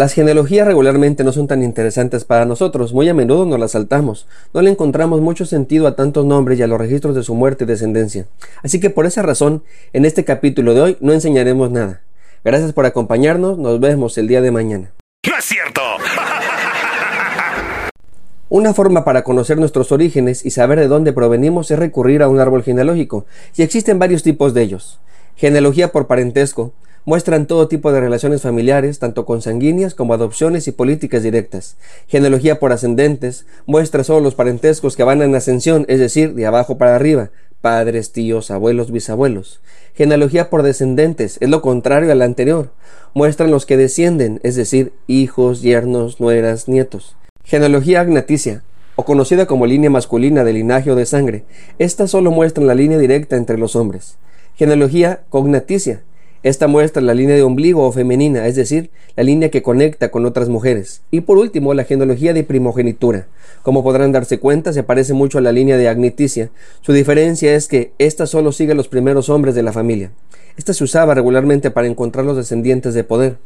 Las genealogías regularmente no son tan interesantes para nosotros, muy a menudo nos las saltamos, no le encontramos mucho sentido a tantos nombres y a los registros de su muerte y descendencia. Así que por esa razón, en este capítulo de hoy no enseñaremos nada. Gracias por acompañarnos, nos vemos el día de mañana. ¡No es cierto! Una forma para conocer nuestros orígenes y saber de dónde provenimos es recurrir a un árbol genealógico, y existen varios tipos de ellos. Genealogía por parentesco, Muestran todo tipo de relaciones familiares, tanto consanguíneas como adopciones y políticas directas. Genealogía por ascendentes muestra solo los parentescos que van en ascensión, es decir, de abajo para arriba, padres, tíos, abuelos, bisabuelos. Genealogía por descendentes es lo contrario a la anterior. Muestran los que descienden, es decir, hijos, yernos, nueras, nietos. Genealogía agnaticia, o conocida como línea masculina de linaje o de sangre. Esta solo muestra la línea directa entre los hombres. Genealogía cognaticia, esta muestra la línea de ombligo o femenina, es decir, la línea que conecta con otras mujeres. Y por último, la genealogía de primogenitura. Como podrán darse cuenta, se parece mucho a la línea de agniticia. Su diferencia es que ésta solo sigue a los primeros hombres de la familia. Esta se usaba regularmente para encontrar los descendientes de poder.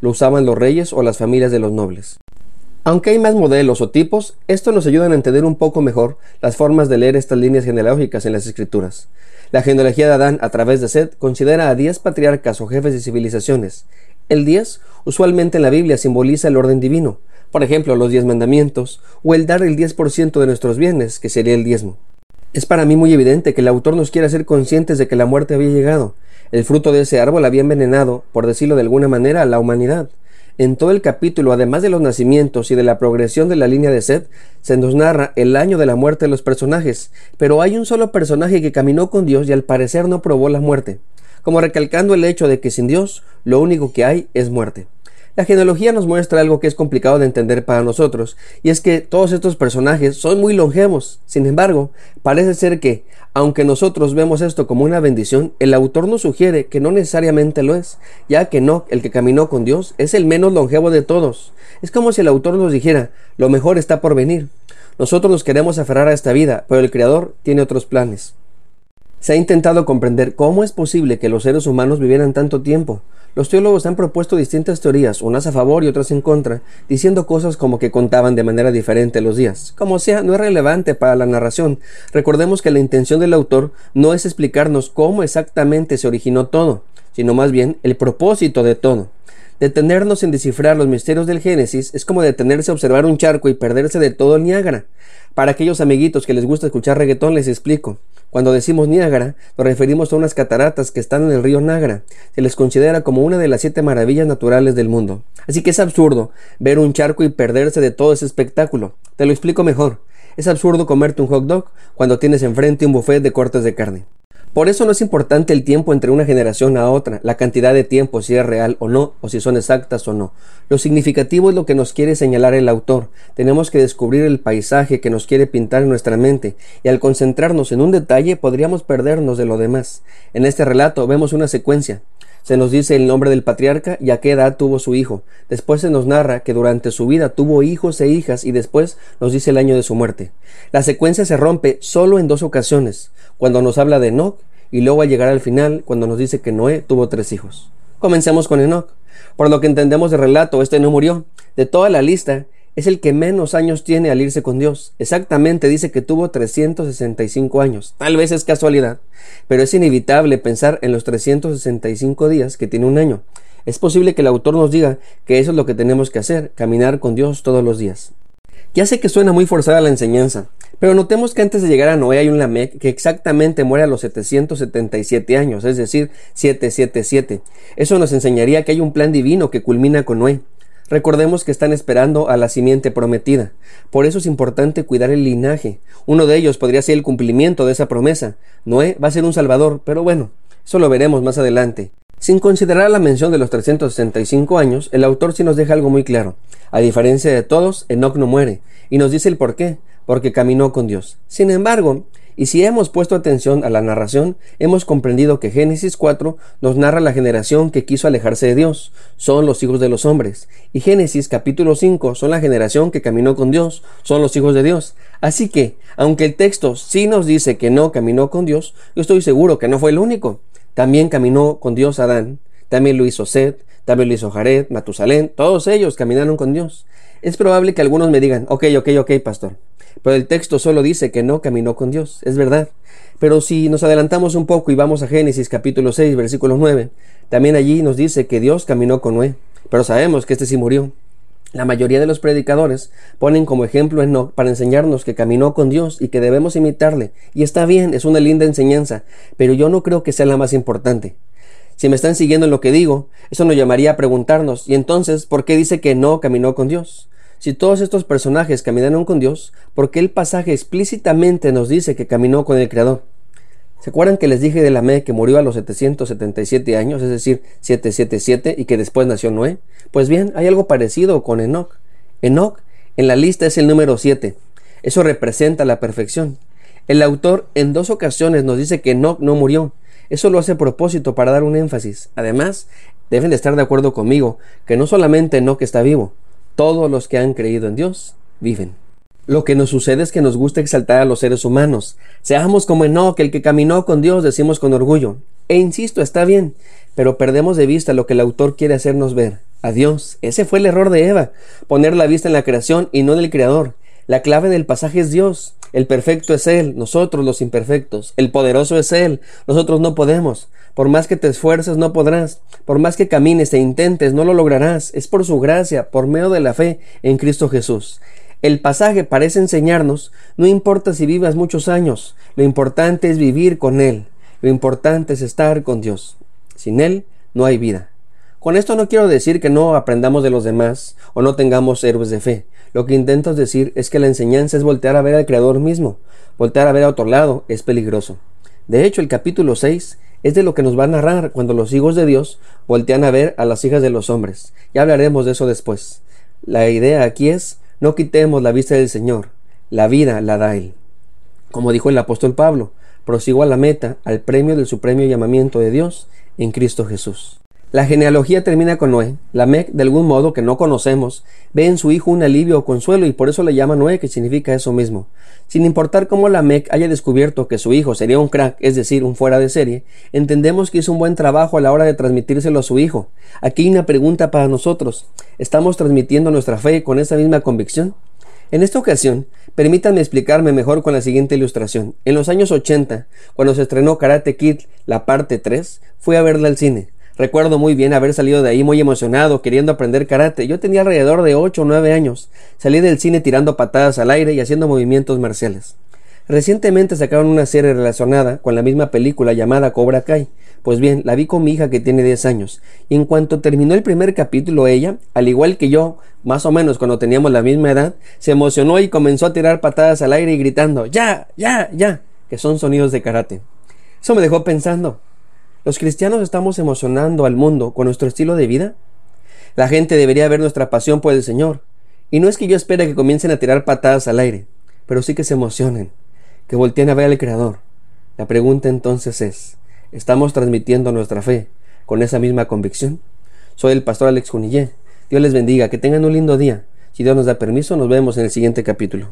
Lo usaban los reyes o las familias de los nobles. Aunque hay más modelos o tipos, esto nos ayuda a entender un poco mejor las formas de leer estas líneas genealógicas en las escrituras. La genealogía de Adán a través de Seth considera a diez patriarcas o jefes de civilizaciones. El diez usualmente en la Biblia simboliza el orden divino, por ejemplo los diez mandamientos, o el dar el diez por ciento de nuestros bienes, que sería el diezmo. Es para mí muy evidente que el autor nos quiere hacer conscientes de que la muerte había llegado. El fruto de ese árbol había envenenado, por decirlo de alguna manera, a la humanidad. En todo el capítulo, además de los nacimientos y de la progresión de la línea de Seth, se nos narra el año de la muerte de los personajes, pero hay un solo personaje que caminó con Dios y al parecer no probó la muerte, como recalcando el hecho de que sin Dios lo único que hay es muerte. La genealogía nos muestra algo que es complicado de entender para nosotros, y es que todos estos personajes son muy longevos. Sin embargo, parece ser que, aunque nosotros vemos esto como una bendición, el autor nos sugiere que no necesariamente lo es, ya que no, el que caminó con Dios, es el menos longevo de todos. Es como si el autor nos dijera, lo mejor está por venir. Nosotros nos queremos aferrar a esta vida, pero el Creador tiene otros planes. Se ha intentado comprender cómo es posible que los seres humanos vivieran tanto tiempo. Los teólogos han propuesto distintas teorías, unas a favor y otras en contra, diciendo cosas como que contaban de manera diferente los días. Como sea, no es relevante para la narración. Recordemos que la intención del autor no es explicarnos cómo exactamente se originó todo, sino más bien el propósito de todo. Detenernos en descifrar los misterios del Génesis es como detenerse a observar un charco y perderse de todo el Niágara. Para aquellos amiguitos que les gusta escuchar reggaetón les explico. Cuando decimos Niágara, nos referimos a unas cataratas que están en el río Niágara. Se les considera como una de las siete maravillas naturales del mundo. Así que es absurdo ver un charco y perderse de todo ese espectáculo. Te lo explico mejor. Es absurdo comerte un hot dog cuando tienes enfrente un buffet de cortes de carne. Por eso no es importante el tiempo entre una generación a otra, la cantidad de tiempo, si es real o no, o si son exactas o no. Lo significativo es lo que nos quiere señalar el autor. Tenemos que descubrir el paisaje que nos quiere pintar en nuestra mente, y al concentrarnos en un detalle podríamos perdernos de lo demás. En este relato vemos una secuencia. Se nos dice el nombre del patriarca y a qué edad tuvo su hijo. Después se nos narra que durante su vida tuvo hijos e hijas y después nos dice el año de su muerte. La secuencia se rompe solo en dos ocasiones, cuando nos habla de Enoch y luego al llegar al final cuando nos dice que Noé tuvo tres hijos. Comencemos con Enoch. Por lo que entendemos del relato, este no murió. De toda la lista, es el que menos años tiene al irse con Dios. Exactamente dice que tuvo 365 años. Tal vez es casualidad, pero es inevitable pensar en los 365 días que tiene un año. Es posible que el autor nos diga que eso es lo que tenemos que hacer, caminar con Dios todos los días. Ya sé que suena muy forzada la enseñanza, pero notemos que antes de llegar a Noé hay un Lamec que exactamente muere a los 777 años, es decir, 777. Eso nos enseñaría que hay un plan divino que culmina con Noé. Recordemos que están esperando a la simiente prometida. Por eso es importante cuidar el linaje. Uno de ellos podría ser el cumplimiento de esa promesa. Noé va a ser un salvador, pero bueno, eso lo veremos más adelante. Sin considerar la mención de los 365 años, el autor sí nos deja algo muy claro. A diferencia de todos, Enoch no muere, y nos dice el por qué, porque caminó con Dios. Sin embargo, y si hemos puesto atención a la narración, hemos comprendido que Génesis 4 nos narra la generación que quiso alejarse de Dios, son los hijos de los hombres, y Génesis capítulo 5 son la generación que caminó con Dios, son los hijos de Dios. Así que, aunque el texto sí nos dice que no caminó con Dios, yo estoy seguro que no fue el único. También caminó con Dios Adán, también lo hizo Seth, también lo hizo Jared, Matusalén, todos ellos caminaron con Dios. Es probable que algunos me digan, ok, ok, ok, pastor, pero el texto solo dice que no caminó con Dios, es verdad. Pero si nos adelantamos un poco y vamos a Génesis capítulo 6, versículo 9, también allí nos dice que Dios caminó con Noé, pero sabemos que este sí murió. La mayoría de los predicadores ponen como ejemplo a Enoch para enseñarnos que caminó con Dios y que debemos imitarle. Y está bien, es una linda enseñanza, pero yo no creo que sea la más importante. Si me están siguiendo en lo que digo, eso nos llamaría a preguntarnos, ¿y entonces por qué dice que no caminó con Dios? Si todos estos personajes caminaron con Dios, ¿por qué el pasaje explícitamente nos dice que caminó con el Creador? ¿Se acuerdan que les dije de Lamé que murió a los 777 años, es decir, 777, y que después nació Noé? Pues bien, hay algo parecido con Enoch. Enoch en la lista es el número 7. Eso representa la perfección. El autor en dos ocasiones nos dice que Enoch no murió. Eso lo hace a propósito para dar un énfasis. Además, deben de estar de acuerdo conmigo que no solamente Enoch está vivo, todos los que han creído en Dios viven. Lo que nos sucede es que nos gusta exaltar a los seres humanos. Seamos como Enoch, el que caminó con Dios, decimos con orgullo. E insisto, está bien, pero perdemos de vista lo que el autor quiere hacernos ver. A Dios. Ese fue el error de Eva, poner la vista en la creación y no en el Creador. La clave del pasaje es Dios. El perfecto es Él, nosotros los imperfectos. El poderoso es Él, nosotros no podemos. Por más que te esfuerces, no podrás. Por más que camines e intentes, no lo lograrás. Es por su gracia, por medio de la fe en Cristo Jesús. El pasaje parece enseñarnos, no importa si vivas muchos años, lo importante es vivir con Él. Lo importante es estar con Dios. Sin Él no hay vida. Con esto no quiero decir que no aprendamos de los demás o no tengamos héroes de fe. Lo que intento decir es que la enseñanza es voltear a ver al Creador mismo. Voltear a ver a otro lado es peligroso. De hecho, el capítulo 6 es de lo que nos va a narrar cuando los hijos de Dios voltean a ver a las hijas de los hombres. Ya hablaremos de eso después. La idea aquí es no quitemos la vista del Señor. La vida la da Él. Como dijo el apóstol Pablo, prosigo a la meta, al premio del supremo llamamiento de Dios en Cristo Jesús. La genealogía termina con Noé. Lamec, de algún modo que no conocemos, ve en su hijo un alivio o consuelo y por eso le llama Noé, que significa eso mismo. Sin importar cómo Lamec haya descubierto que su hijo sería un crack, es decir, un fuera de serie, entendemos que hizo un buen trabajo a la hora de transmitírselo a su hijo. Aquí hay una pregunta para nosotros. ¿Estamos transmitiendo nuestra fe con esa misma convicción? En esta ocasión, permítanme explicarme mejor con la siguiente ilustración. En los años 80, cuando se estrenó Karate Kid, la parte 3, fui a verla al cine. Recuerdo muy bien haber salido de ahí muy emocionado, queriendo aprender karate. Yo tenía alrededor de 8 o 9 años. Salí del cine tirando patadas al aire y haciendo movimientos marciales. Recientemente sacaron una serie relacionada con la misma película llamada Cobra Kai. Pues bien, la vi con mi hija que tiene 10 años. Y en cuanto terminó el primer capítulo, ella, al igual que yo, más o menos cuando teníamos la misma edad, se emocionó y comenzó a tirar patadas al aire y gritando, ¡Ya! ¡Ya! ¡Ya! que son sonidos de karate. Eso me dejó pensando. ¿Los cristianos estamos emocionando al mundo con nuestro estilo de vida? La gente debería ver nuestra pasión por el Señor. Y no es que yo espere que comiencen a tirar patadas al aire, pero sí que se emocionen, que volteen a ver al Creador. La pregunta entonces es, ¿estamos transmitiendo nuestra fe con esa misma convicción? Soy el pastor Alex Junillé. Dios les bendiga, que tengan un lindo día. Si Dios nos da permiso, nos vemos en el siguiente capítulo.